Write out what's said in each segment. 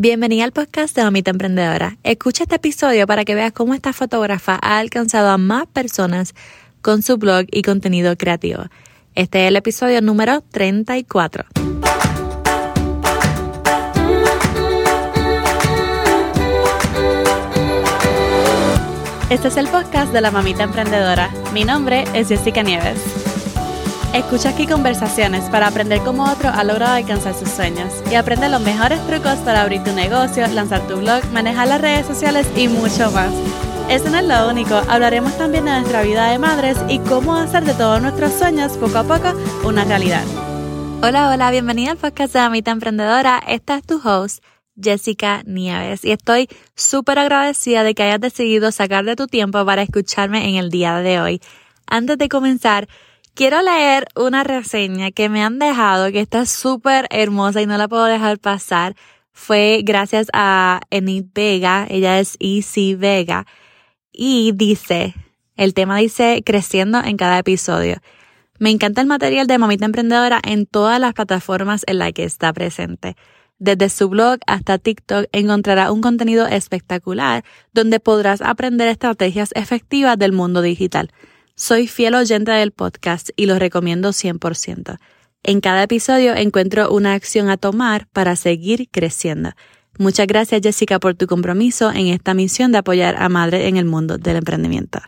Bienvenida al podcast de Mamita Emprendedora. Escucha este episodio para que veas cómo esta fotógrafa ha alcanzado a más personas con su blog y contenido creativo. Este es el episodio número 34. Este es el podcast de la Mamita Emprendedora. Mi nombre es Jessica Nieves. Escucha aquí conversaciones para aprender cómo otro ha logrado alcanzar sus sueños y aprende los mejores trucos para abrir tu negocio, lanzar tu blog, manejar las redes sociales y mucho más. Eso no es lo único, hablaremos también de nuestra vida de madres y cómo hacer de todos nuestros sueños poco a poco una realidad. Hola, hola, bienvenida al podcast de Amita Emprendedora. Esta es tu host, Jessica Nieves, y estoy súper agradecida de que hayas decidido sacar de tu tiempo para escucharme en el día de hoy. Antes de comenzar, Quiero leer una reseña que me han dejado que está súper hermosa y no la puedo dejar pasar. Fue gracias a Enid Vega, ella es Easy Vega, y dice, el tema dice creciendo en cada episodio. Me encanta el material de Mamita Emprendedora en todas las plataformas en las que está presente. Desde su blog hasta TikTok encontrará un contenido espectacular donde podrás aprender estrategias efectivas del mundo digital. Soy fiel oyente del podcast y lo recomiendo 100%. En cada episodio encuentro una acción a tomar para seguir creciendo. Muchas gracias Jessica por tu compromiso en esta misión de apoyar a madres en el mundo del emprendimiento.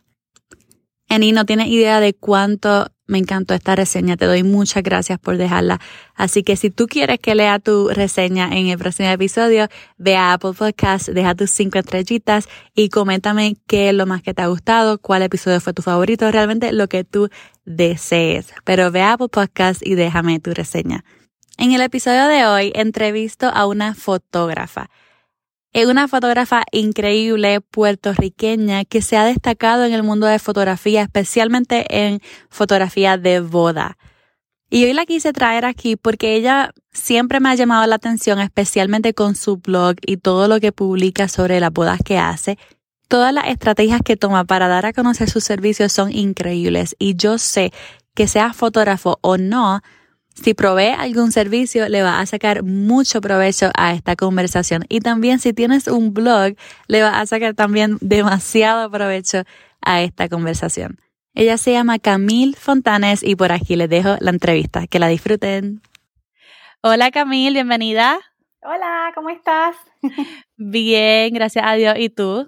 Eni no tiene idea de cuánto me encantó esta reseña, te doy muchas gracias por dejarla. Así que si tú quieres que lea tu reseña en el próximo episodio, ve a Apple Podcast, deja tus cinco estrellitas y coméntame qué es lo más que te ha gustado, cuál episodio fue tu favorito, realmente lo que tú desees. Pero ve a Apple Podcast y déjame tu reseña. En el episodio de hoy entrevisto a una fotógrafa. Es una fotógrafa increíble puertorriqueña que se ha destacado en el mundo de fotografía, especialmente en fotografía de boda. Y hoy la quise traer aquí porque ella siempre me ha llamado la atención, especialmente con su blog y todo lo que publica sobre las bodas que hace. Todas las estrategias que toma para dar a conocer sus servicios son increíbles y yo sé que sea fotógrafo o no, si provee algún servicio, le va a sacar mucho provecho a esta conversación. Y también si tienes un blog, le va a sacar también demasiado provecho a esta conversación. Ella se llama Camille Fontanes y por aquí les dejo la entrevista. Que la disfruten. Hola Camille, bienvenida. Hola, ¿cómo estás? Bien, gracias a Dios. ¿Y tú?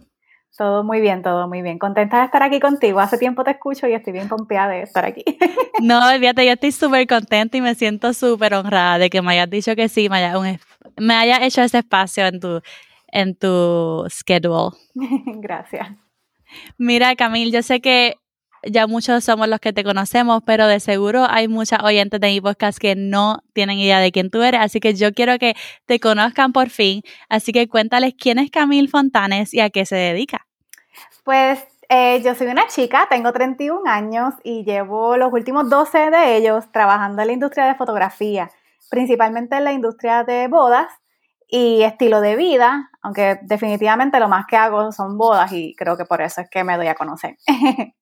Todo muy bien, todo muy bien. Contenta de estar aquí contigo. Hace tiempo te escucho y estoy bien confiada de estar aquí. No, fíjate, yo estoy súper contenta y me siento súper honrada de que me hayas dicho que sí, me hayas, me haya hecho ese espacio en tu, en tu schedule. Gracias. Mira, Camil, yo sé que ya muchos somos los que te conocemos, pero de seguro hay muchas oyentes de mi podcast que no tienen idea de quién tú eres, así que yo quiero que te conozcan por fin. Así que cuéntales quién es Camille Fontanes y a qué se dedica. Pues eh, yo soy una chica, tengo 31 años y llevo los últimos 12 de ellos trabajando en la industria de fotografía, principalmente en la industria de bodas y estilo de vida, aunque definitivamente lo más que hago son bodas y creo que por eso es que me doy a conocer.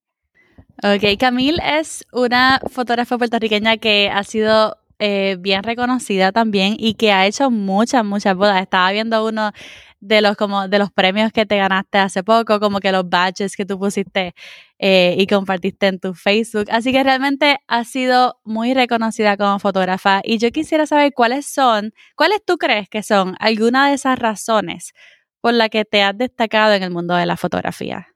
Ok, Camille es una fotógrafa puertorriqueña que ha sido eh, bien reconocida también y que ha hecho muchas, muchas bodas. Estaba viendo uno de los como de los premios que te ganaste hace poco, como que los badges que tú pusiste eh, y compartiste en tu Facebook. Así que realmente ha sido muy reconocida como fotógrafa y yo quisiera saber cuáles son, cuáles tú crees que son algunas de esas razones por las que te has destacado en el mundo de la fotografía.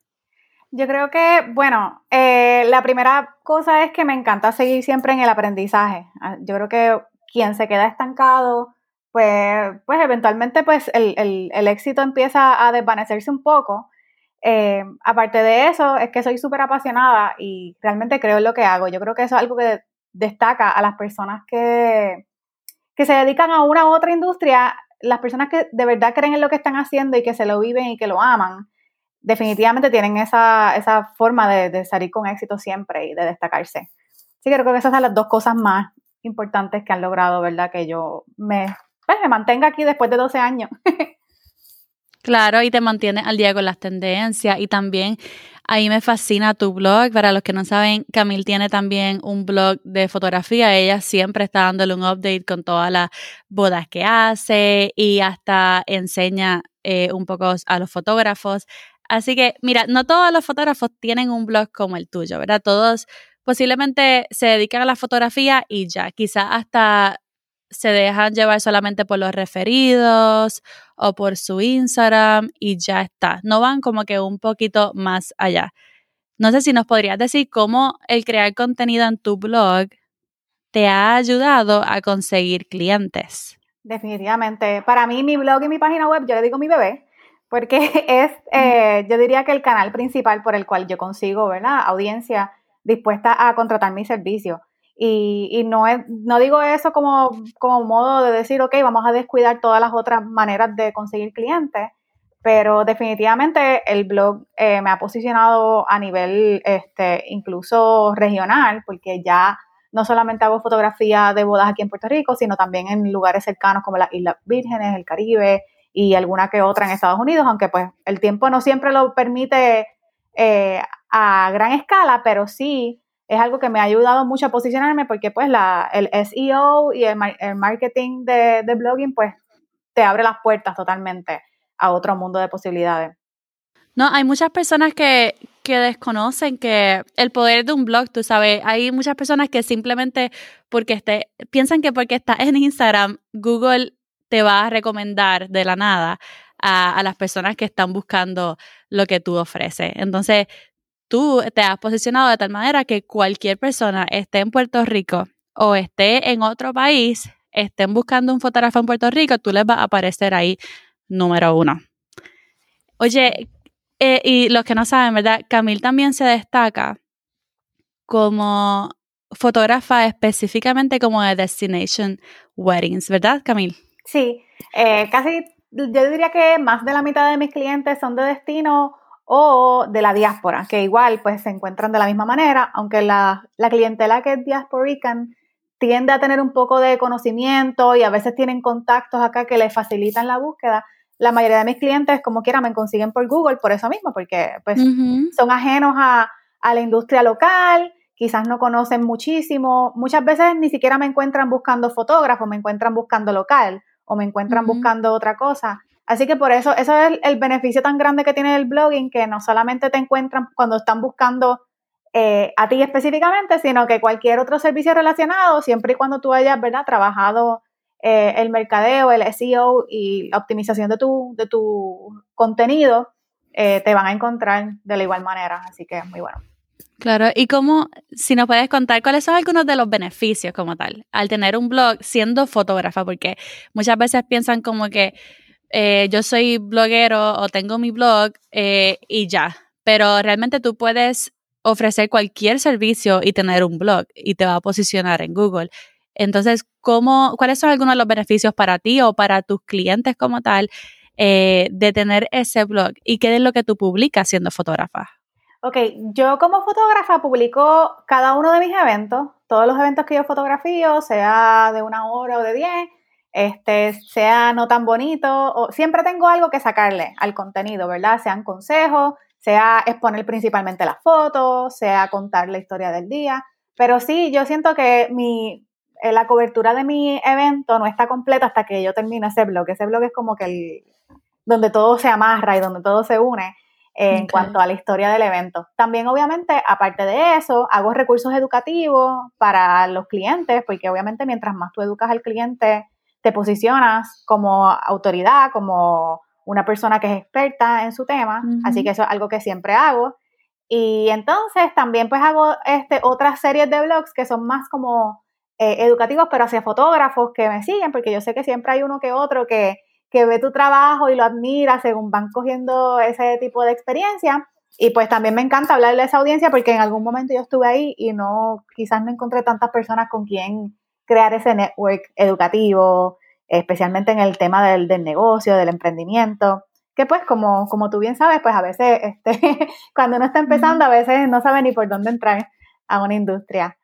Yo creo que, bueno, eh, la primera cosa es que me encanta seguir siempre en el aprendizaje. Ah, yo creo que quien se queda estancado, pues, pues eventualmente pues el, el, éxito empieza a desvanecerse un poco. Eh, aparte de eso, es que soy súper apasionada y realmente creo en lo que hago. Yo creo que eso es algo que destaca a las personas que, que se dedican a una u otra industria, las personas que de verdad creen en lo que están haciendo y que se lo viven y que lo aman definitivamente tienen esa, esa forma de, salir con éxito siempre y de destacarse. Sí, creo que esas son las dos cosas más importantes que han logrado, ¿verdad? Que yo me, pues, me mantenga aquí después de 12 años. Claro, y te mantiene al día con las tendencias y también A mí me fascina tu blog. Para los que no saben, Camille tiene también un blog de fotografía. Ella siempre está dándole un update con todas las bodas que hace y hasta enseña eh, un poco a los fotógrafos. Así que, mira, no todos los fotógrafos tienen un blog como el tuyo, ¿verdad? Todos posiblemente se dedican a la fotografía y ya, quizás hasta se dejan llevar solamente por los referidos o por su Instagram y ya está. No van como que un poquito más allá. No sé si nos podrías decir cómo el crear contenido en tu blog te ha ayudado a conseguir clientes. Definitivamente. Para mí, mi blog y mi página web, yo le digo mi bebé, porque es, eh, yo diría que el canal principal por el cual yo consigo, ¿verdad? Audiencia dispuesta a contratar mi servicio. Y, y no, es, no digo eso como, como modo de decir, ok, vamos a descuidar todas las otras maneras de conseguir clientes, pero definitivamente el blog eh, me ha posicionado a nivel este, incluso regional, porque ya no solamente hago fotografía de bodas aquí en Puerto Rico, sino también en lugares cercanos como las Islas Vírgenes, el Caribe y alguna que otra en Estados Unidos, aunque pues el tiempo no siempre lo permite eh, a gran escala, pero sí es algo que me ha ayudado mucho a posicionarme porque pues la, el SEO y el, marketing de, de, blogging pues te abre las puertas totalmente a otro mundo de posibilidades. No, hay muchas personas que, que desconocen que el poder de un blog, tú sabes, hay muchas personas que simplemente porque esté, piensan que porque estás en Instagram, Google te va a recomendar de la nada a, las personas que están buscando lo que tú ofreces. Entonces, tú te has posicionado de tal manera que cualquier persona esté en Puerto Rico o esté en otro país, estén buscando un fotógrafo en Puerto Rico, tú les vas a aparecer ahí número uno. Oye, eh, y los que no saben, ¿verdad? Camil también se destaca como fotógrafa específicamente como de Destination Weddings, ¿verdad, Camil? Sí, eh, casi, yo diría que más de la mitad de mis clientes son de destino o de la diáspora, que igual pues se encuentran de la misma manera, aunque la, la clientela que es diasporican tiende a tener un poco de conocimiento y a veces tienen contactos acá que les facilitan la búsqueda. La mayoría de mis clientes, como quiera, me consiguen por Google por eso mismo, porque pues son ajenos a, a la industria local, quizás no conocen muchísimo, muchas veces ni siquiera me encuentran buscando fotógrafo, me encuentran buscando local o me encuentran buscando otra cosa. Así que por eso, eso es el, beneficio tan grande que tiene el blogging, que no solamente te encuentran cuando están buscando eh, a ti específicamente, sino que cualquier otro servicio relacionado, siempre y cuando tú hayas, ¿verdad?, trabajado eh, el mercadeo, el SEO y la optimización de tu, de tu contenido, eh, te van a encontrar de la igual manera. Así que es muy bueno. Claro, y cómo, si nos puedes contar cuáles son algunos de los beneficios como tal, al tener un blog siendo fotógrafa, porque muchas veces piensan como que eh, yo soy bloguero o tengo mi blog eh, y ya, pero realmente tú puedes ofrecer cualquier servicio y tener un blog y te va a posicionar en Google. Entonces, ¿cómo, ¿cuáles son algunos de los beneficios para ti o para tus clientes como tal eh, de tener ese blog? ¿Y qué es lo que tú publicas siendo fotógrafa? Ok, yo como fotógrafa publico cada uno de mis eventos, todos los eventos que yo fotografío, sea de una hora o de diez, este, sea no tan bonito, o siempre tengo algo que sacarle al contenido, ¿verdad? Sean consejos, sea exponer principalmente las fotos, sea contar la historia del día, pero sí, yo siento que mi, eh, la cobertura de mi evento no está completa hasta que yo termine ese blog. Ese blog es como que el, donde todo se amarra y donde todo se une en cuanto a la historia del evento. También, obviamente, aparte de eso, hago recursos educativos para los clientes, porque obviamente mientras más tú educas al cliente te posicionas como autoridad, como una persona que es experta en su tema, así que eso es algo que siempre hago. Y entonces también pues hago este, otras series de blogs que son más como eh, educativos, pero hacia fotógrafos que me siguen, porque yo sé que siempre hay uno que otro que, que ve tu trabajo y lo admira según van cogiendo ese tipo de experiencia. Y pues también me encanta hablarle a esa audiencia porque en algún momento yo estuve ahí y no, quizás no encontré tantas personas con quien crear ese network educativo, especialmente en el tema del, negocio, del emprendimiento, que pues como, como tú bien sabes, pues a veces este, cuando uno está empezando, a veces no sabe ni por dónde entrar a una industria.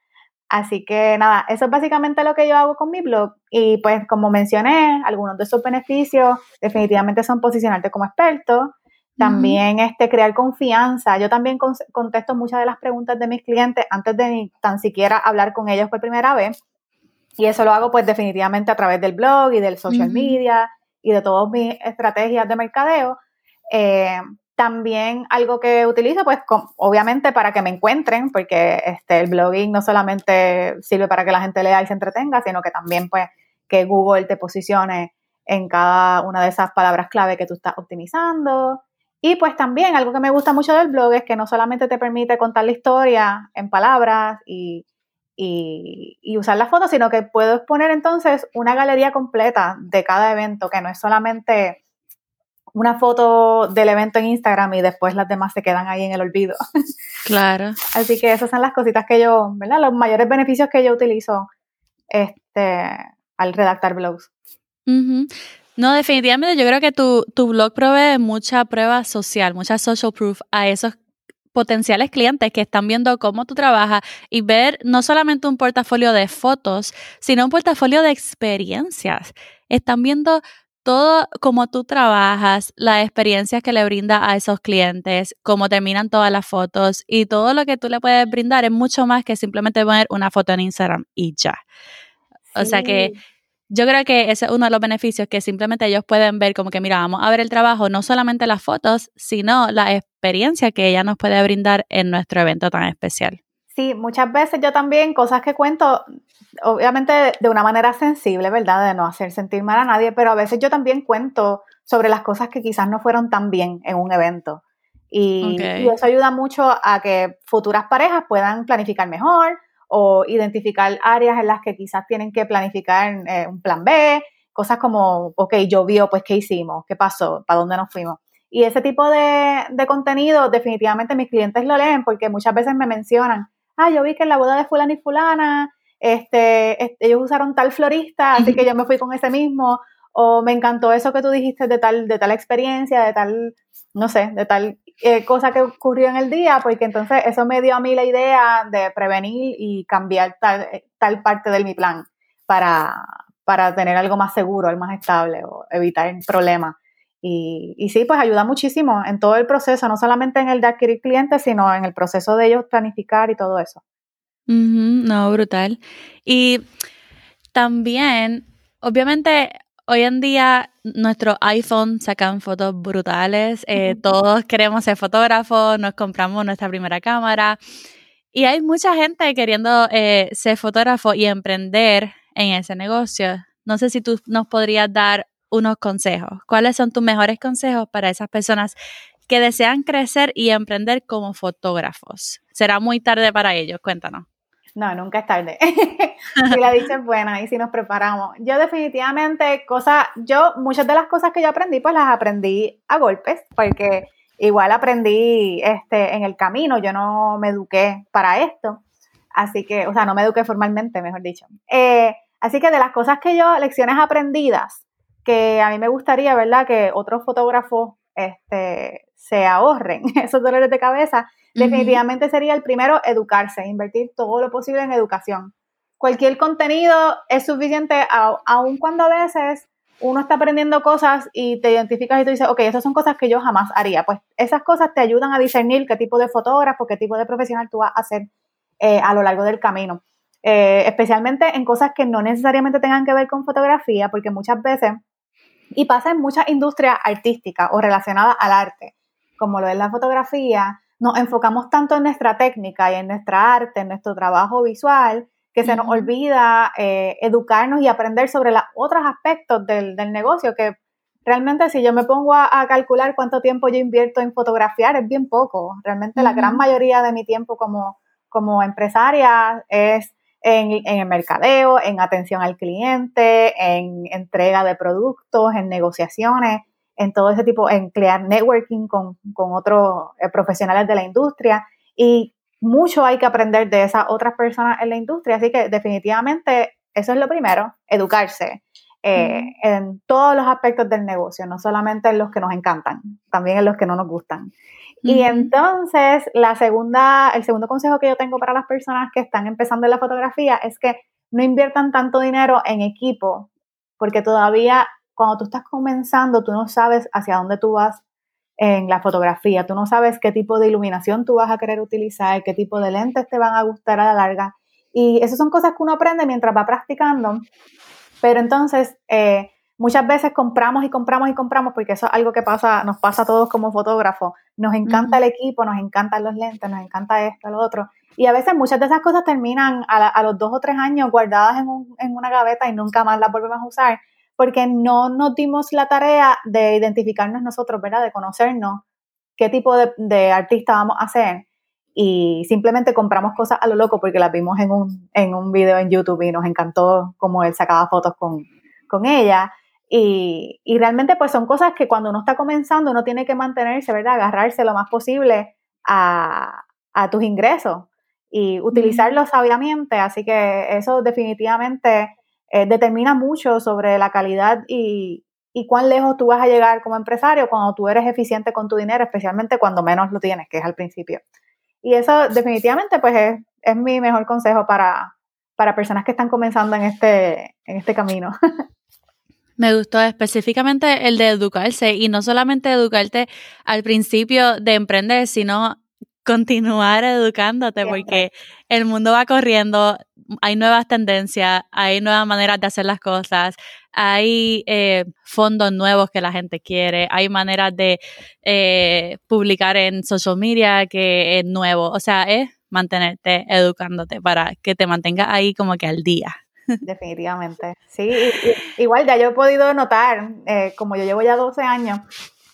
Así que nada, eso es básicamente lo que yo hago con mi blog. Y pues como mencioné, algunos de esos beneficios definitivamente son posicionarte como experto. También este, crear confianza. Yo también contesto muchas de las preguntas de mis clientes antes de ni tan siquiera hablar con ellos por primera vez. Y eso lo hago pues definitivamente a través del blog y del social media y de todas mis estrategias de mercadeo. Eh, también algo que utilizo, pues obviamente para que me encuentren, porque este, el blogging no solamente sirve para que la gente lea y se entretenga, sino que también pues que Google te posicione en cada una de esas palabras clave que tú estás optimizando. Y pues también algo que me gusta mucho del blog es que no solamente te permite contar la historia en palabras y, usar las fotos, sino que puedo exponer entonces una galería completa de cada evento, que no es solamente una foto del evento en Instagram y después las demás se quedan ahí en el olvido. Claro. Así que esas son las cositas que yo, ¿verdad? Los mayores beneficios que yo utilizo este, al redactar blogs. No, definitivamente yo creo que tu, tu blog provee mucha prueba social, mucha social proof a esos potenciales clientes que están viendo cómo tú trabajas y ver no solamente un portafolio de fotos, sino un portafolio de experiencias. Están viendo todo cómo tú trabajas, las experiencias que le brinda a esos clientes, cómo terminan todas las fotos y todo lo que tú le puedes brindar es mucho más que simplemente poner una foto en Instagram y ya. O sea que yo creo que ese es uno de los beneficios que simplemente ellos pueden ver como que, mira, vamos a ver el trabajo, no solamente las fotos, sino la experiencia que ella nos puede brindar en nuestro evento tan especial. Sí, muchas veces yo también cosas que cuento, obviamente de una manera sensible, ¿verdad? De no hacer sentir mal a nadie, pero a veces yo también cuento sobre las cosas que quizás no fueron tan bien en un evento. Y, y eso ayuda mucho a que futuras parejas puedan planificar mejor, o identificar áreas en las que quizás tienen que planificar eh, un plan B, cosas como, ok, llovió, pues ¿qué hicimos? ¿Qué pasó? ¿Para dónde nos fuimos? Y ese tipo de, contenido definitivamente mis clientes lo leen porque muchas veces me mencionan, ah, yo vi que en la boda de fulana y fulana, este, ellos usaron tal florista, así que yo me fui con ese mismo, o me encantó eso que tú dijiste de tal, de tal experiencia, de tal, no sé, de tal eh, cosa que ocurrió en el día, porque entonces eso me dio a mí la idea de prevenir y cambiar tal, tal parte de mi plan para, para tener algo más seguro, algo más estable o evitar problemas. Y, y, sí, pues ayuda muchísimo en todo el proceso, no solamente en el de adquirir clientes, sino en el proceso de ellos planificar y todo eso. no, brutal. Y también, obviamente, Hoy en día nuestros iPhone sacan fotos brutales, eh, todos queremos ser fotógrafos, nos compramos nuestra primera cámara y hay mucha gente queriendo eh, ser fotógrafo y emprender en ese negocio. No sé si tú nos podrías dar unos consejos. ¿Cuáles son tus mejores consejos para esas personas que desean crecer y emprender como fotógrafos? Será muy tarde para ellos, cuéntanos. No, nunca es tarde. si la dicha buena y si nos preparamos. Yo definitivamente, cosas, yo, muchas de las cosas que yo aprendí, pues las aprendí a golpes, porque igual aprendí este, en el camino, yo no me eduqué para esto. Así que, o sea, no me eduqué formalmente, mejor dicho. Eh, así que de las cosas que yo, lecciones aprendidas, que a mí me gustaría, ¿verdad? Que otros fotógrafos este, se ahorren esos dolores de cabeza, definitivamente sería el primero educarse, invertir todo lo posible en educación. Cualquier contenido es suficiente, aun cuando a veces uno está aprendiendo cosas y te identificas y te dices, ok, esas son cosas que yo jamás haría. Pues esas cosas te ayudan a discernir qué tipo de fotógrafo, qué tipo de profesional tú vas a hacer eh, a lo largo del camino. Eh, especialmente en cosas que no necesariamente tengan que ver con fotografía, porque muchas veces, y pasa en muchas industrias artísticas o relacionadas al arte, como lo es la fotografía, nos enfocamos tanto en nuestra técnica y en nuestra arte, en nuestro trabajo visual, que se nos olvida eh, educarnos y aprender sobre los otros aspectos del, negocio, que realmente si yo me pongo a, calcular cuánto tiempo yo invierto en fotografiar, es bien poco. Realmente la gran mayoría de mi tiempo como, como empresaria es en, en, el mercadeo, en atención al cliente, en entrega de productos, en negociaciones en todo ese tipo, en crear networking con, otros eh, profesionales de la industria. Y mucho hay que aprender de esas otras personas en la industria, así que definitivamente eso es lo primero, educarse eh, en todos los aspectos del negocio, no solamente en los que nos encantan, también en los que no nos gustan. Y entonces, la segunda, el segundo consejo que yo tengo para las personas que están empezando en la fotografía es que no inviertan tanto dinero en equipo, porque todavía cuando tú estás comenzando, tú no sabes hacia dónde tú vas en la fotografía. Tú no sabes qué tipo de iluminación tú vas a querer utilizar, qué tipo de lentes te van a gustar a la larga. Y esas son cosas que uno aprende mientras va practicando. Pero entonces, eh, muchas veces compramos y compramos y compramos, porque eso es algo que pasa, nos pasa a todos como fotógrafos. Nos encanta el equipo, nos encantan los lentes, nos encanta esto, lo otro. Y a veces muchas de esas cosas terminan a, los dos o tres años guardadas en, en, una gaveta y nunca más las volvemos a usar, porque no nos dimos la tarea de identificarnos nosotros, ¿verdad? De conocernos qué tipo de, de artista vamos a ser. Y simplemente compramos cosas a lo loco porque las vimos en un, en un video en YouTube y nos encantó cómo él sacaba fotos con, con ella y, y, realmente pues son cosas que cuando uno está comenzando uno tiene que mantenerse, ¿verdad? Agarrarse lo más posible a, a tus ingresos y utilizarlos sabiamente. Así que eso definitivamente eh, determina mucho sobre la calidad y, y cuán lejos tú vas a llegar como empresario cuando tú eres eficiente con tu dinero, especialmente cuando menos lo tienes, que es al principio. Y eso definitivamente pues es, es mi mejor consejo para, para personas que están comenzando en este, en este camino. Me gustó específicamente el de educarse y no solamente educarte al principio de emprender, sino continuar educándote porque el mundo va corriendo, hay nuevas tendencias, hay nuevas maneras de hacer las cosas, hay eh, fondos nuevos que la gente quiere, hay maneras de eh, publicar en social media que es nuevo, o sea, es mantenerte educándote para que te mantengas ahí como que al día. Definitivamente. Sí, igual ya yo he podido notar, eh, como yo llevo ya 12 años,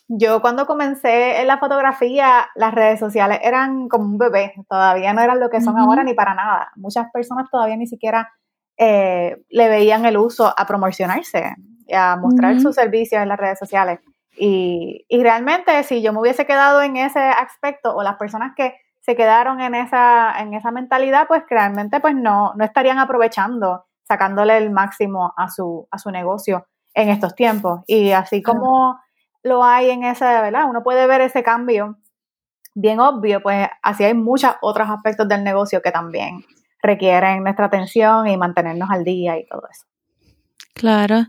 yo cuando comencé en la fotografía, las redes sociales eran como un bebé, todavía no eran lo que son ahora ni para nada. Muchas personas todavía ni siquiera eh, le veían el uso a promocionarse, a mostrar sus servicios en las redes sociales. Y, y realmente si yo me hubiese quedado en ese aspecto o las personas que se quedaron en esa, en esa mentalidad, pues realmente pues no, no estarían aprovechando sacándole el máximo a su, a su negocio en estos tiempos. Y así como lo hay en ese, ¿verdad? Uno puede ver ese cambio bien obvio, pues así hay muchos otros aspectos del negocio que también requieren nuestra atención y mantenernos al día y todo eso. Claro.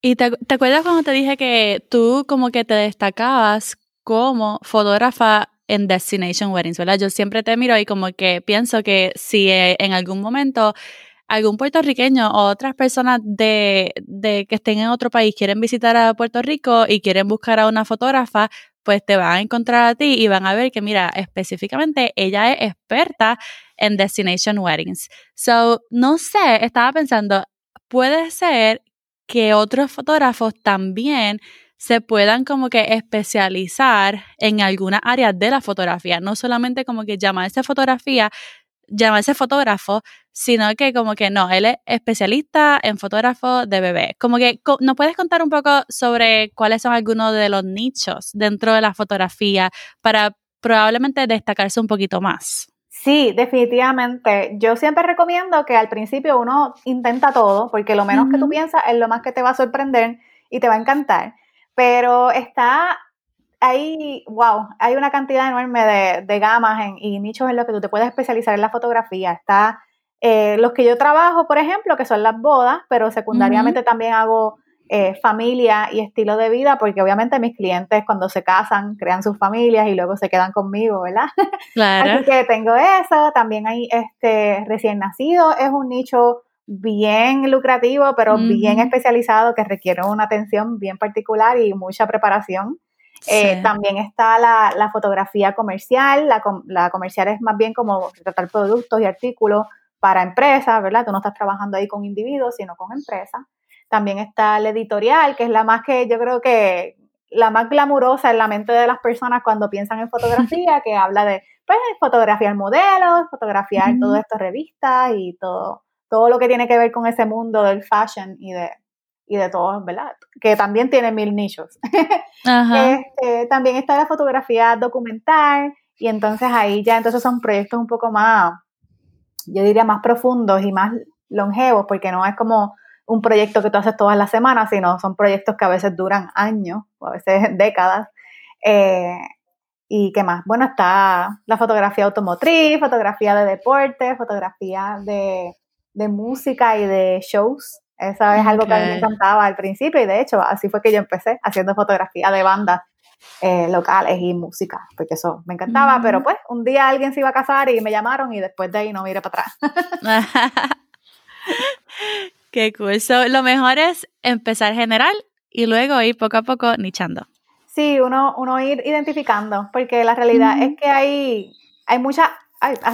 ¿Y te, te acuerdas cuando te dije que tú como que te destacabas como fotógrafa en Destination Weddings, ¿verdad? Yo siempre te miro y como que pienso que si eh, en algún momento algún puertorriqueño o otras personas de, de, que estén en otro país quieren visitar a Puerto Rico y quieren buscar a una fotógrafa, pues te van a encontrar a ti y van a ver que, mira, específicamente ella es experta en Destination Weddings. So, no sé, estaba pensando, puede ser que otros fotógrafos también se puedan como que especializar en alguna área de la fotografía, no solamente como que llamarse fotografía, llamarse fotógrafo, sino que como que no, él es especialista en fotógrafo de bebé. Como que, ¿nos puedes contar un poco sobre cuáles son algunos de los nichos dentro de la fotografía para probablemente destacarse un poquito más? Sí, definitivamente. Yo siempre recomiendo que al principio uno intenta todo, porque lo menos que tú piensas es lo más que te va a sorprender y te va a encantar. Pero está hay, wow, hay una cantidad enorme de, de gamas y nichos en los que tú te puedes especializar en la fotografía. Está eh, los que yo trabajo, por ejemplo, que son las bodas, pero secundariamente también hago eh, familia y estilo de vida, porque obviamente mis clientes cuando se casan crean sus familias y luego se quedan conmigo, ¿verdad? Claro. Así que tengo eso. También hay este recién nacido, es un nicho bien lucrativo, pero bien especializado que requiere una atención bien particular y mucha preparación. Eh, también está la, fotografía comercial, la, comercial es más bien como tratar productos y artículos para empresas, ¿verdad? Tú no estás trabajando ahí con individuos, sino con empresas. También está la editorial, que es la más que yo creo que la más glamurosa en la mente de las personas cuando piensan en fotografía, que habla de pues, fotografiar modelos, fotografiar todo esto, revistas y todo, todo lo que tiene que ver con ese mundo del fashion y de, y de todos, ¿verdad? Que también tiene mil nichos. Este, también está la fotografía documental y entonces ahí ya entonces son proyectos un poco más, yo diría más profundos y más longevos, porque no es como un proyecto que tú haces todas las semanas, sino son proyectos que a veces duran años o a veces décadas. Eh, ¿Y qué más? Bueno, está la fotografía automotriz, fotografía de deporte, fotografía de, de música y de shows eso es algo que a mí me encantaba al principio y de hecho así fue que yo empecé haciendo fotografía de bandas eh, locales y música, porque eso me encantaba, pero pues un día alguien se iba a casar y me llamaron y después de ahí no miré para atrás. Qué cool. lo mejor es empezar general y luego ir poco a poco nichando. Sí, uno, uno ir identificando, porque la realidad es que hay, hay mucha,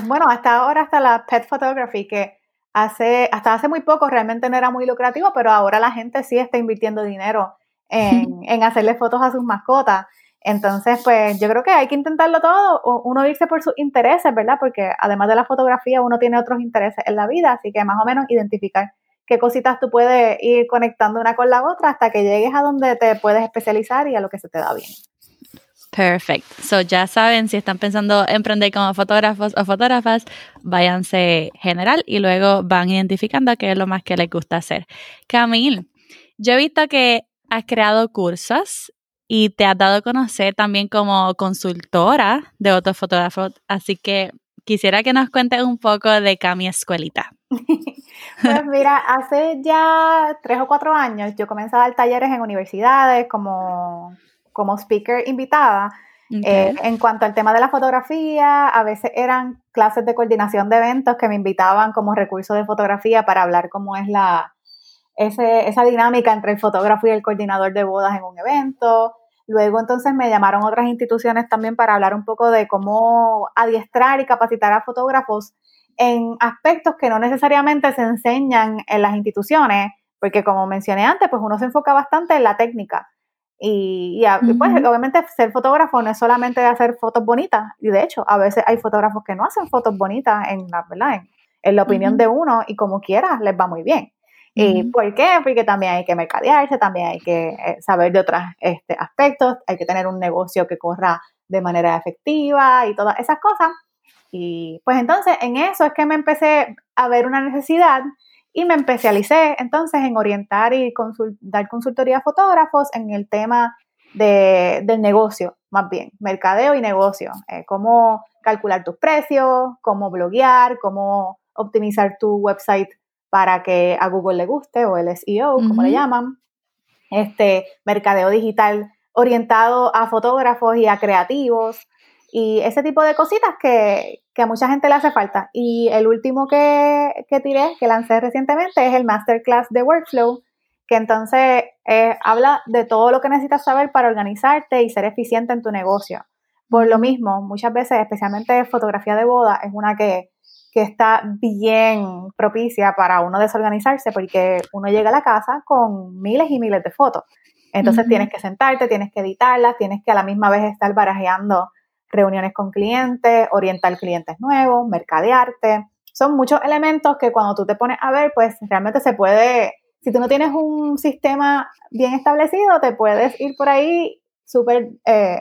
bueno, hasta ahora hasta la pet photography, que hace, hasta hace muy poco realmente no era muy lucrativo, pero ahora la gente sí está invirtiendo dinero en, en hacerle fotos a sus mascotas. Entonces, pues yo creo que hay que intentarlo todo, uno irse por sus intereses, ¿verdad? Porque además de la fotografía, uno tiene otros intereses en la vida, así que más o menos identificar qué cositas tú puedes ir conectando una con la otra hasta que llegues a donde te puedes especializar y a lo que se te da bien. Perfecto. So ya saben, si están pensando emprender como fotógrafos o fotógrafas, váyanse general y luego van identificando qué es lo más que les gusta hacer. Camille, yo he visto que has creado cursos y te has dado a conocer también como consultora de otros fotógrafos, así que quisiera que nos cuentes un poco de Cami Escuelita. pues mira, hace ya tres o cuatro años yo comencé a dar talleres en universidades como, como speaker invitada. Eh, en cuanto al tema de la fotografía, a veces eran clases de coordinación de eventos que me invitaban como recurso de fotografía para hablar cómo es la, esa dinámica entre el fotógrafo y el coordinador de bodas en un evento. Luego entonces me llamaron otras instituciones también para hablar un poco de cómo adiestrar y capacitar a fotógrafos en aspectos que no necesariamente se enseñan en las instituciones, porque como mencioné antes, pues uno se enfoca bastante en la técnica. Y, pues obviamente ser fotógrafo no es solamente hacer fotos bonitas, y de hecho a veces hay fotógrafos que no hacen fotos bonitas en la, ¿verdad? En, la opinión de uno y como quiera les va muy bien. ¿Y por qué? Porque también hay que mercadearse, también hay que eh, saber de otros este, aspectos, hay que tener un negocio que corra de manera efectiva y todas esas cosas. Y pues entonces en eso es que me empecé a ver una necesidad y me especialicé entonces en orientar y dar consultoría a fotógrafos en el tema de, del negocio, más bien, mercadeo y negocio, eh, cómo calcular tus precios, cómo bloguear, cómo optimizar tu website para que a Google le guste o el SEO, como le llaman. Este mercadeo digital orientado a fotógrafos y a creativos y ese tipo de cositas que, a mucha gente le hace falta. Y el último que, que tiré, que lancé recientemente, es el Masterclass de Workflow, que entonces eh, habla de todo lo que necesitas saber para organizarte y ser eficiente en tu negocio. Por lo mismo, muchas veces, especialmente fotografía de boda, es una que que está bien propicia para uno desorganizarse porque uno llega a la casa con miles y miles de fotos. Entonces tienes que sentarte, tienes que editarlas, tienes que a la misma vez estar barajeando reuniones con clientes, orientar clientes nuevos, mercadearte. Son muchos elementos que cuando tú te pones a ver, pues realmente se puede, si tú no tienes un sistema bien establecido, te puedes ir por ahí súper eh,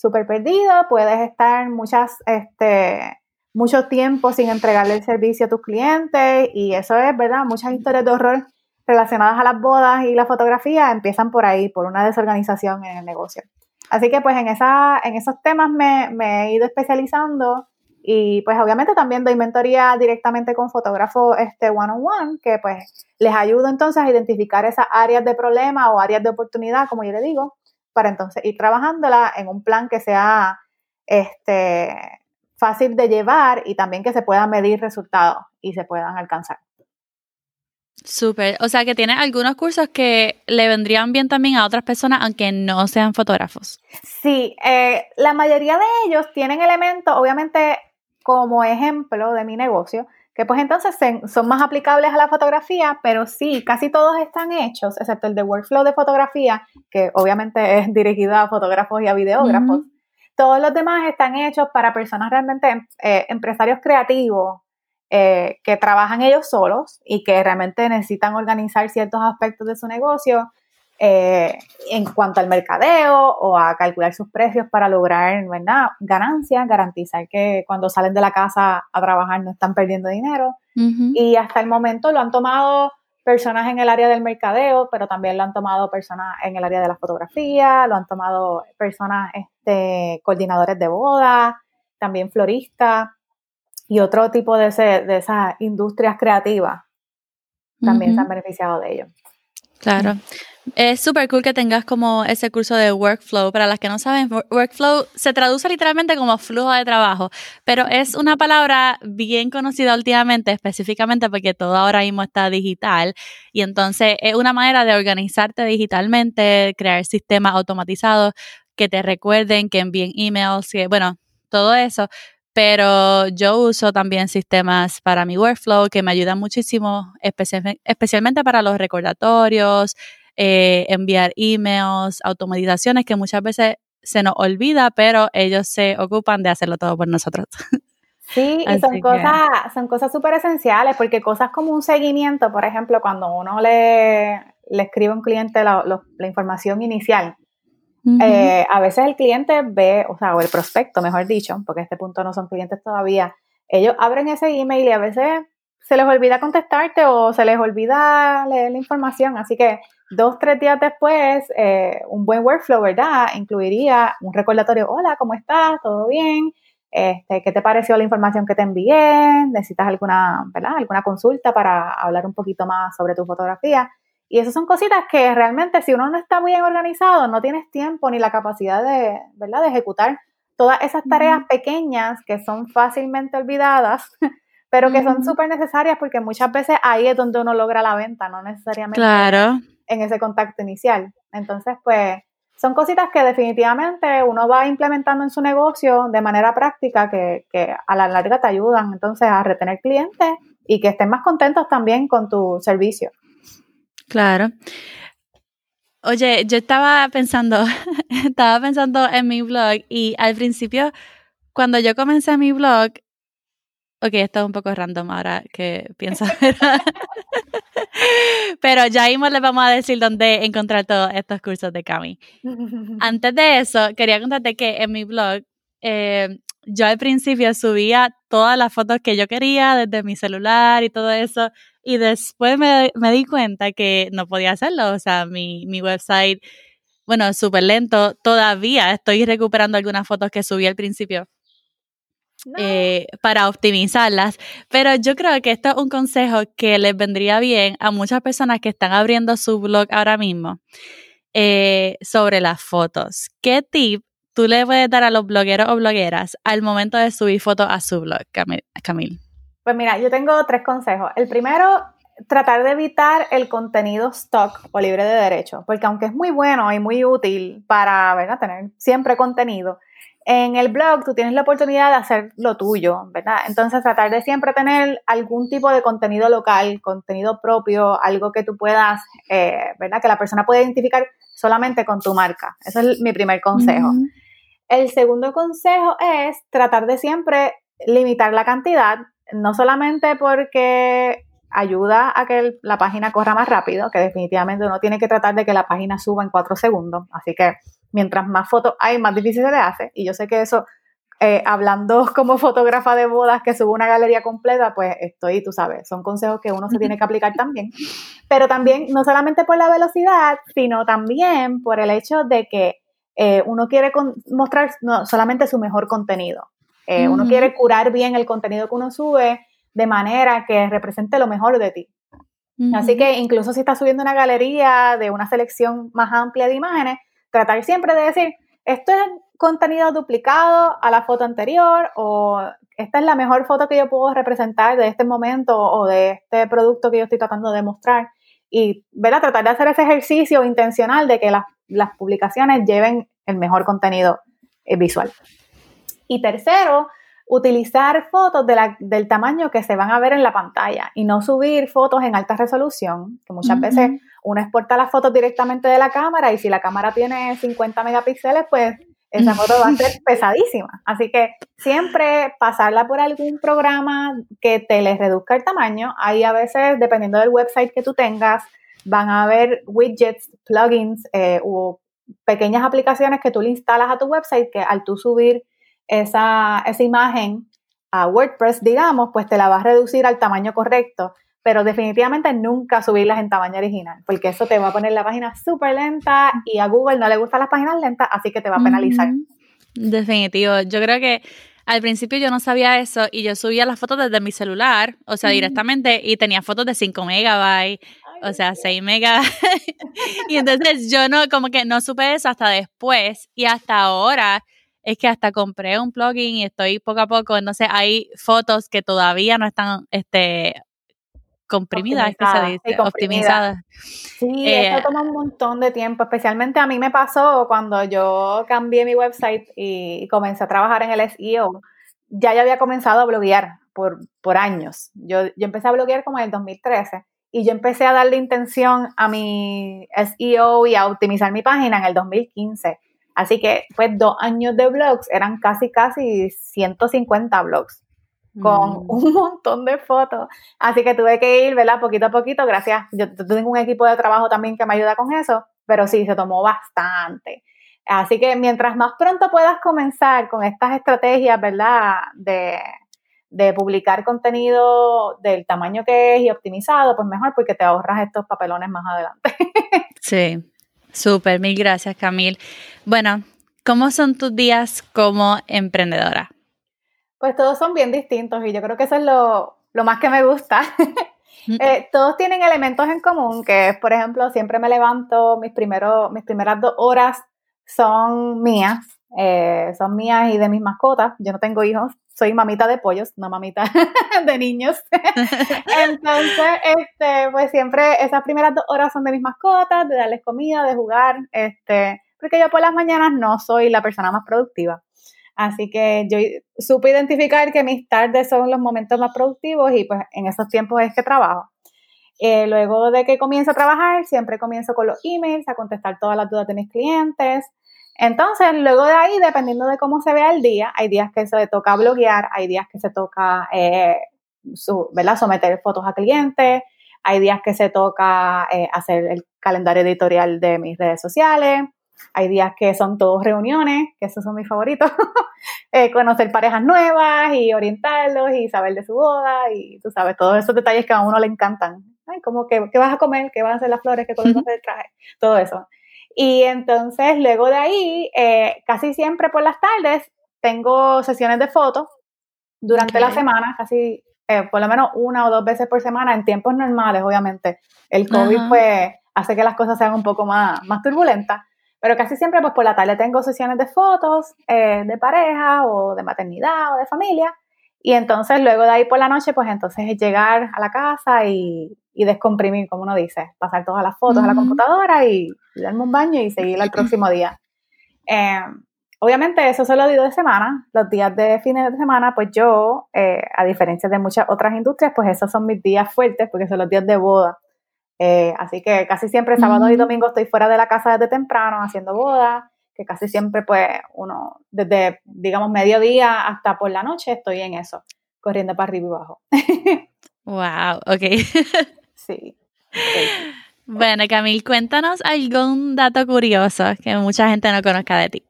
super perdido, puedes estar muchas, este, mucho tiempo sin entregarle el servicio a tus clientes y eso es, ¿verdad? Muchas historias de horror relacionadas a las bodas y la fotografía empiezan por ahí, por una desorganización en el negocio. Así que pues en, esa, en esos temas me, he ido especializando y pues obviamente también doy mentoría directamente con fotógrafos este one on one que pues les ayudo entonces a identificar esas áreas de problema o áreas de oportunidad, como yo le digo, para entonces ir trabajándola en un plan que sea este fácil de llevar y también que se puedan medir resultados y se puedan alcanzar. Súper, o sea que tiene algunos cursos que le vendrían bien también a otras personas aunque no sean fotógrafos. Sí, eh, la mayoría de ellos tienen elementos, obviamente como ejemplo de mi negocio, que pues entonces son más aplicables a la fotografía, pero sí, casi todos están hechos, excepto el de workflow de fotografía, que obviamente es dirigido a fotógrafos y a videógrafos. Todos los demás están hechos para personas realmente, eh, empresarios creativos, eh, que trabajan ellos solos y que realmente necesitan organizar ciertos aspectos de su negocio eh, en cuanto al mercadeo o a calcular sus precios para lograr ganancias, garantizar que cuando salen de la casa a trabajar no están perdiendo dinero. Y hasta el momento lo han tomado personas en el área del mercadeo, pero también lo han tomado personas en el área de la fotografía, lo han tomado personas, este, coordinadores de boda, también floristas y otro tipo de, de esas industrias creativas también se han beneficiado de ello. Claro. Es súper cool que tengas como ese curso de workflow. Para las que no saben, workflow se traduce literalmente como flujo de trabajo, pero es una palabra bien conocida últimamente, específicamente porque todo ahora mismo está digital. Y entonces es una manera de organizarte digitalmente, crear sistemas automatizados que te recuerden, que envíen emails, que, bueno, todo eso. Pero yo uso también sistemas para mi workflow que me ayudan muchísimo, especialmente para los recordatorios, eh, enviar emails, automatizaciones que muchas veces se nos olvida, pero ellos se ocupan de hacerlo todo por nosotros. Sí, y son cosas, son cosas súper esenciales, porque cosas como un seguimiento, por ejemplo, cuando uno le, le escribe a un cliente la, la información inicial, eh, a veces el cliente ve, o sea, o el prospecto, mejor dicho, porque a este punto no son clientes todavía, ellos abren ese email y a veces se les olvida contestarte o se les olvida leer la información. Así que dos, tres días después, eh, un buen workflow, ¿verdad? Incluiría un recordatorio, hola, ¿cómo estás? ¿Todo bien? Este, ¿Qué te pareció la información que te envié? ¿Necesitas alguna, alguna consulta para hablar un poquito más sobre tu fotografía? Y esas son cositas que realmente si uno no está bien organizado, no tienes tiempo ni la capacidad de, ¿verdad? de ejecutar todas esas tareas pequeñas que son fácilmente olvidadas, pero que son súper necesarias porque muchas veces ahí es donde uno logra la venta, no necesariamente en ese contacto inicial. Entonces, pues, son cositas que definitivamente uno va implementando en su negocio de manera práctica que, que a la larga te ayudan entonces a retener clientes y que estén más contentos también con tu servicio. Claro. Oye, yo estaba pensando, estaba pensando en mi blog y al principio, cuando yo comencé mi blog, ok, esto es un poco random ahora que pienso, pero ya mismo les vamos a decir dónde encontrar todos estos cursos de Cami. Antes de eso, quería contarte que en mi blog, eh, yo al principio subía todas las fotos que yo quería desde mi celular y todo eso, y después me, di cuenta que no podía hacerlo. O sea, mi, mi website, bueno, es súper lento. Todavía estoy recuperando algunas fotos que subí al principio. Eh, para optimizarlas. Pero yo creo que esto es un consejo que les vendría bien a muchas personas que están abriendo su blog ahora mismo eh, sobre las fotos. ¿Qué tip tú le puedes dar a los blogueros o blogueras al momento de subir fotos a su blog, Camil? Pues mira, yo tengo tres consejos. El primero, tratar de evitar el contenido stock o libre de derecho, porque aunque es muy bueno y muy útil para ¿verdad? tener siempre contenido, en el blog tú tienes la oportunidad de hacer lo tuyo, ¿verdad? Entonces tratar de siempre tener algún tipo de contenido local, contenido propio, algo que tú puedas, eh, ¿verdad? Que la persona pueda identificar solamente con tu marca. Ese es mi primer consejo. El segundo consejo es tratar de siempre limitar la cantidad no solamente porque ayuda a que la página corra más rápido, que definitivamente uno tiene que tratar de que la página suba en cuatro segundos, así que mientras más fotos hay, más difícil se le hace, y yo sé que eso, eh, hablando como fotógrafa de bodas que subo una galería completa, pues estoy, tú sabes, son consejos que uno se tiene que aplicar también, pero también no solamente por la velocidad, sino también por el hecho de que eh, uno quiere mostrar no solamente su mejor contenido, eh, uno quiere curar bien el contenido que uno sube de manera que represente lo mejor de ti. Así que incluso si estás subiendo una galería de una selección más amplia de imágenes, tratar siempre de decir, esto es contenido duplicado a la foto anterior o esta es la mejor foto que yo puedo representar de este momento o de este producto que yo estoy tratando de mostrar. Y ¿verdad? tratar de hacer ese ejercicio intencional de que las, las publicaciones lleven el mejor contenido eh, visual. Y tercero, utilizar fotos del tamaño que se van a ver en la pantalla y no subir fotos en alta resolución, que muchas veces uno exporta las fotos directamente de la cámara y si la cámara tiene 50 megapíxeles, pues esa foto va a ser pesadísima. Así que siempre pasarla por algún programa que te le reduzca el tamaño. Ahí a veces, dependiendo del website que tú tengas, van a haber widgets, plugins eh, o pequeñas aplicaciones que tú le instalas a tu website que al tú subir esa, esa imagen a WordPress, digamos, pues te la va a reducir al tamaño correcto, pero definitivamente nunca subirlas en tamaño original, porque eso te va a poner la página súper lenta y a Google no le gustan las páginas lentas, así que te va a penalizar. Definitivo. Yo creo que al principio yo no sabía eso y yo subía las fotos desde mi celular, o sea, directamente, y tenía fotos de 5 megabytes o sea, 6 megas. y entonces yo no, como que no supe eso hasta después y hasta ahora es que hasta compré un plugin y estoy poco a poco, entonces hay fotos que todavía no están este comprimidas, que se dice, optimizadas. Sí, eso eh, toma un montón de tiempo, especialmente a mí me pasó cuando yo cambié mi website y comencé a trabajar en el SEO, ya yo había comenzado a bloguear por, por años. Yo, yo empecé a bloguear como en el 2013 y yo empecé a darle intención a mi SEO y a optimizar mi página en el 2015. Así que, pues, dos años de blogs eran casi, casi 150 blogs con mm. un montón de fotos. Así que tuve que ir, ¿verdad? Poquito a poquito, gracias. Yo tengo un equipo de trabajo también que me ayuda con eso, pero sí, se tomó bastante. Así que mientras más pronto puedas comenzar con estas estrategias, ¿verdad? De, de publicar contenido del tamaño que es y optimizado, pues mejor porque te ahorras estos papelones más adelante. sí, súper, mil gracias Camil. Bueno, ¿cómo son tus días como emprendedora? Pues todos son bien distintos y yo creo que eso es lo, más que me gusta. Mm. Eh, todos tienen elementos en común, que es, por ejemplo, siempre me levanto, mis, primeros, mis primeras dos horas son mías, eh, son mías y de mis mascotas. Yo no tengo hijos, soy mamita de pollos, no mamita de niños. Entonces, este, pues siempre esas primeras dos horas son de mis mascotas, de darles comida, de jugar, este, porque yo por las mañanas no soy la persona más productiva. Así que yo supe identificar que mis tardes son los momentos más productivos y pues en esos tiempos es que trabajo. Eh, luego de que comienzo a trabajar, siempre comienzo con los emails, a contestar todas las dudas de mis clientes, entonces, luego de ahí, dependiendo de cómo se vea el día, hay días que se toca bloguear, hay días que se toca eh, someter fotos a clientes, hay días que se toca eh, hacer el calendario editorial de mis redes sociales, hay días que son todos reuniones, que esos son mis favoritos, eh, conocer parejas nuevas y orientarlos y saber de su boda y tú sabes, todos esos detalles que a uno le encantan. Ay, como que, ¿qué vas a comer? ¿Qué van a hacer las flores? ¿Qué color va a el traje? Todo eso. Y entonces luego de ahí, eh, casi siempre por las tardes, tengo sesiones de fotos durante la semana, casi eh, por lo menos una o dos veces por semana, en tiempos normales, obviamente. El COVID pues hace que las cosas sean un poco más, más turbulentas, pero casi siempre pues por la tarde tengo sesiones de fotos eh, de pareja o de maternidad o de familia. Y entonces luego de ahí por la noche, pues entonces es llegar a la casa y, y descomprimir, como uno dice, pasar todas las fotos a la computadora y, darme un baño y seguir al próximo día. Eh, obviamente eso solo digo de semana, los días de fines de semana, pues yo, eh, a diferencia de muchas otras industrias, pues esos son mis días fuertes porque son los días de boda. Eh, así que casi siempre sábado y domingo estoy fuera de la casa desde temprano haciendo boda, que casi siempre pues uno, desde digamos mediodía hasta por la noche estoy en eso, corriendo para arriba y abajo. Wow, ok. Sí. Bueno, Camil, cuéntanos algún dato curioso que mucha gente no conozca de ti.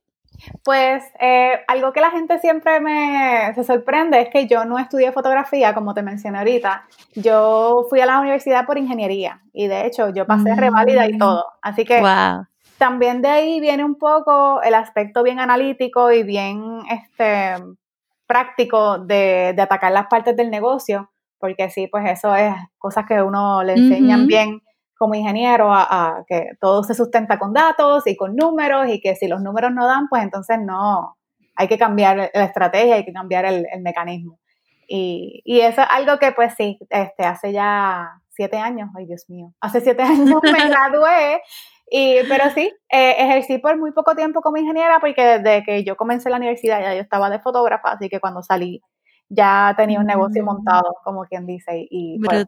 Pues eh, algo que la gente siempre me se sorprende es que yo no estudié fotografía, como te mencioné ahorita. Yo fui a la universidad por ingeniería y de hecho yo pasé reválida y mm. todo. Así que también de ahí viene un poco el aspecto bien analítico y bien este, práctico de, de atacar las partes del negocio porque sí, pues eso es cosas que uno le enseñan bien como ingeniero a, que todo se sustenta con datos y con números y que si los números no dan, pues entonces no, hay que cambiar la estrategia, hay que cambiar el, mecanismo. Y, y, eso es algo que pues sí, este, hace ya siete años, ay Dios mío, hace siete años me gradué, y, pero sí, eh, ejercí por muy poco tiempo como ingeniera porque desde que yo comencé la universidad ya yo estaba de fotógrafa, así que cuando salí ya tenía un negocio mm. montado, como quien dice, y pues,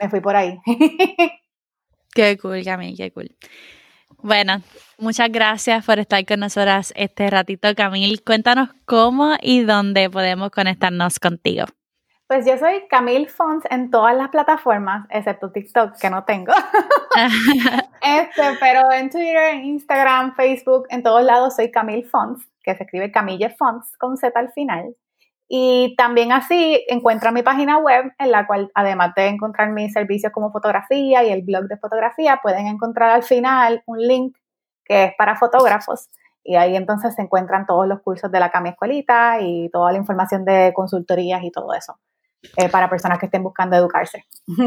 me fui por ahí. qué cool, Camille, qué cool. Bueno, muchas gracias por estar con nosotras este ratito, Camil. Cuéntanos cómo y dónde podemos conectarnos contigo. Pues yo soy Camille Fons en todas las plataformas, excepto TikTok, que no tengo. este, pero en Twitter, en Instagram, Facebook, en todos lados soy Camille Fons, que se escribe Camille Fons con Z al final. Y también así encuentra mi página web en la cual, además de encontrar mis servicios como fotografía y el blog de fotografía, pueden encontrar al final un link que es para fotógrafos. Y ahí entonces se encuentran todos los cursos de la Cami Escuelita y toda la información de consultorías y todo eso eh, para personas que estén buscando educarse.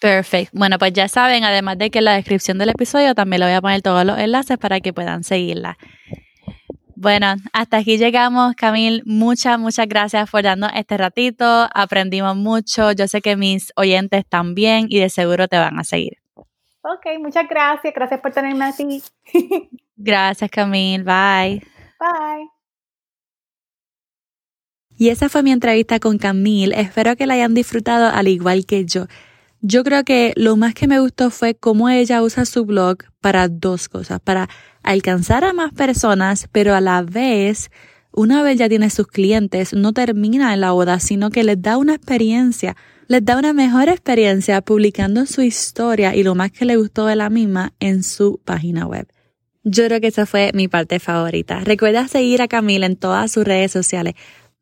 Perfecto. Bueno, pues ya saben, además de que en la descripción del episodio también le voy a poner todos los enlaces para que puedan seguirla. Bueno, hasta aquí llegamos, Camil. Muchas, muchas gracias por darnos este ratito. Aprendimos mucho. Yo sé que mis oyentes también y de seguro te van a seguir. Ok, muchas gracias. Gracias por tenerme así. gracias, Camil. Bye. Bye. Y esa fue mi entrevista con Camille. Espero que la hayan disfrutado al igual que yo. Yo creo que lo más que me gustó fue cómo ella usa su blog para dos cosas, para alcanzar a más personas, pero a la vez, una vez ya tiene sus clientes, no termina en la boda, sino que les da una experiencia, les da una mejor experiencia publicando su historia y lo más que le gustó de la misma en su página web. Yo creo que esa fue mi parte favorita. Recuerda seguir a Camila en todas sus redes sociales.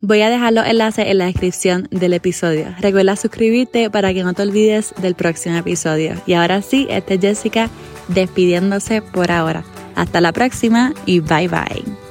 Voy a dejar los enlaces en la descripción del episodio. Recuerda suscribirte para que no te olvides del próximo episodio. Y ahora sí, esta es Jessica despidiéndose por ahora. Hasta la próxima y bye bye.